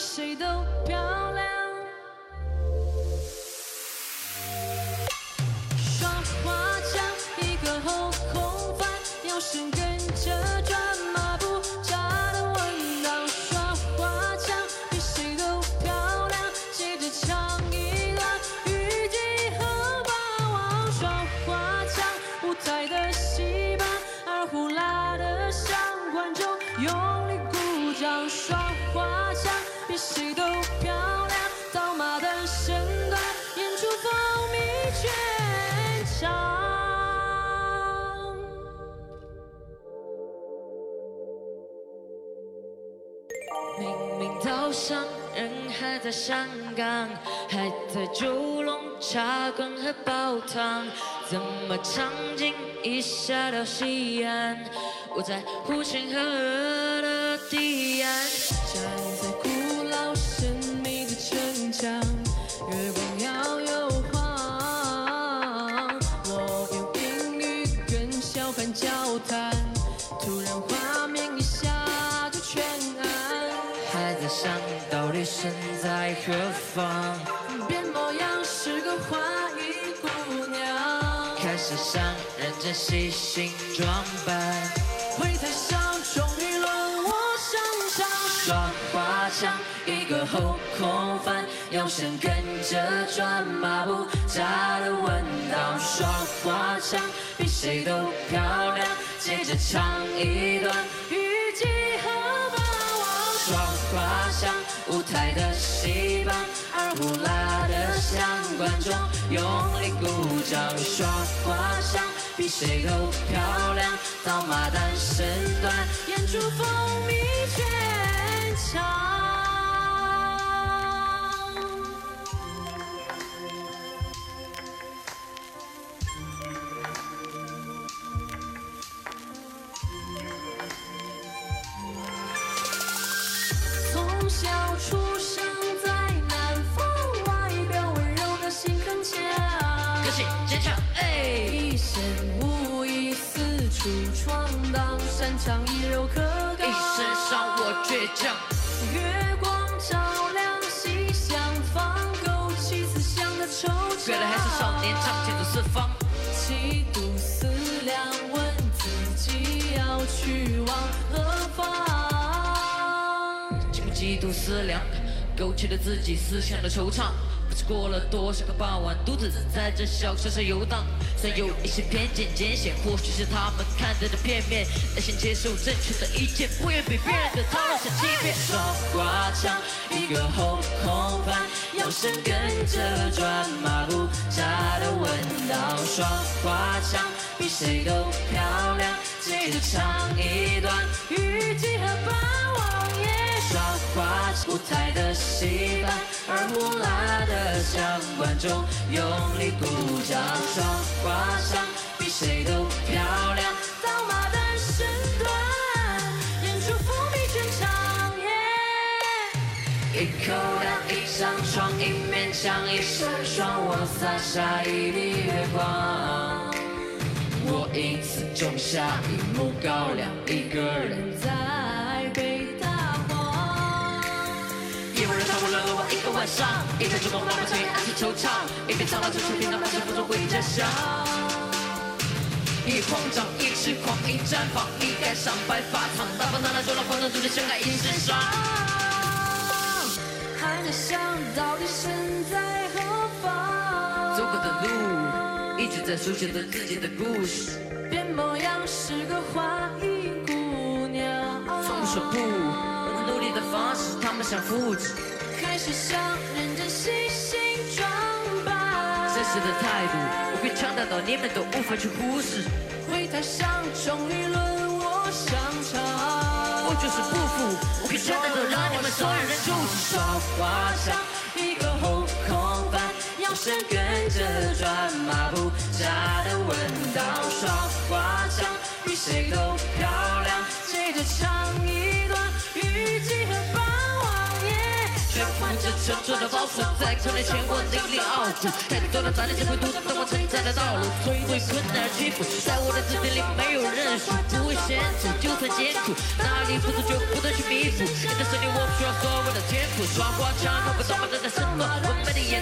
谁都明明早上人还在香港，还在九龙茶馆喝煲汤，怎么场景一下到西安？我在护城河的堤岸，站在古老神秘的城墙，月光摇又晃。我用英语跟小贩交谈，突然画面一下。想到底身在何方，变模样是个花衣姑娘，开始想认真细心装扮，会台上终于轮我上场，耍花枪，一个后空翻，腰身跟着转，马步扎的稳当，耍花枪，比谁都漂亮，接着唱一段。舞台的戏班，二胡拉得响，观众用力鼓掌，说花枪，比谁都漂亮，刀马旦身段，演出风靡全场。小出生在南方，外表温柔的心很强，个性坚强，哎，一身武艺四处闯荡，擅长以柔克刚。一身伤我倔强，月光照亮西厢房，勾起思乡的惆怅。原来还是少年仗剑走四方。七度思量，问自己要去往何方。几度思量，勾起了自己思乡的惆怅。不知过了多少个傍晚，独自在这小城上游荡。虽然有一些偏见艰险，或许是他们看待的片面。但先接受正确的意见，不愿被别人的讨论所欺骗。耍花枪，一个后空翻，腰身跟着转，马步扎的稳当。耍花枪，比谁都漂亮，接着唱一段虞姬和霸王耶。耍花枪，舞台的戏班，二胡拉的响，观众用力鼓掌。耍花枪，比谁都漂亮，到马旦身段，演出风靡全场。一口干，一张床，一面墙，一扇窗，我洒下一地月光。我因此种下一亩高粱，一个人在北大荒。夜晚人唱过了我一个晚上，一边烛光望着黑暗的惆怅，一边唱到这首平淡，满身风中回家乡。一慌张，一痴狂，一绽放，一盖上白发苍，大风大浪中了慌张，逐渐深爱一身伤。还在想到底身在何方？走过的路，一直在书写着自己的故事。变模样是个花衣姑娘，从不说不，我努力的方式他们想复制。开始想认真细心装扮，真实的态度，我会强大到你们都无法去忽视。会台上终于轮我上场。我就是不服，我可以强大到让你们所有人注视。耍花枪，一个后空翻，腰身跟着转，马步扎的稳当。耍花枪，比谁都漂亮，接着唱一段虞姬和霸王耶。却换着沉重的包袱，在可能前我历历傲骨，带着多的杂念，只会独自走我承载的道路，会困难而屈服，在我的字典里没有认输，不会险阻，就算艰苦，哪里不足就不断去弥补，赋。你的声音我不需要所谓的天赋，耍花枪，看不到吗？正在什么？完美的演出，风靡了全场。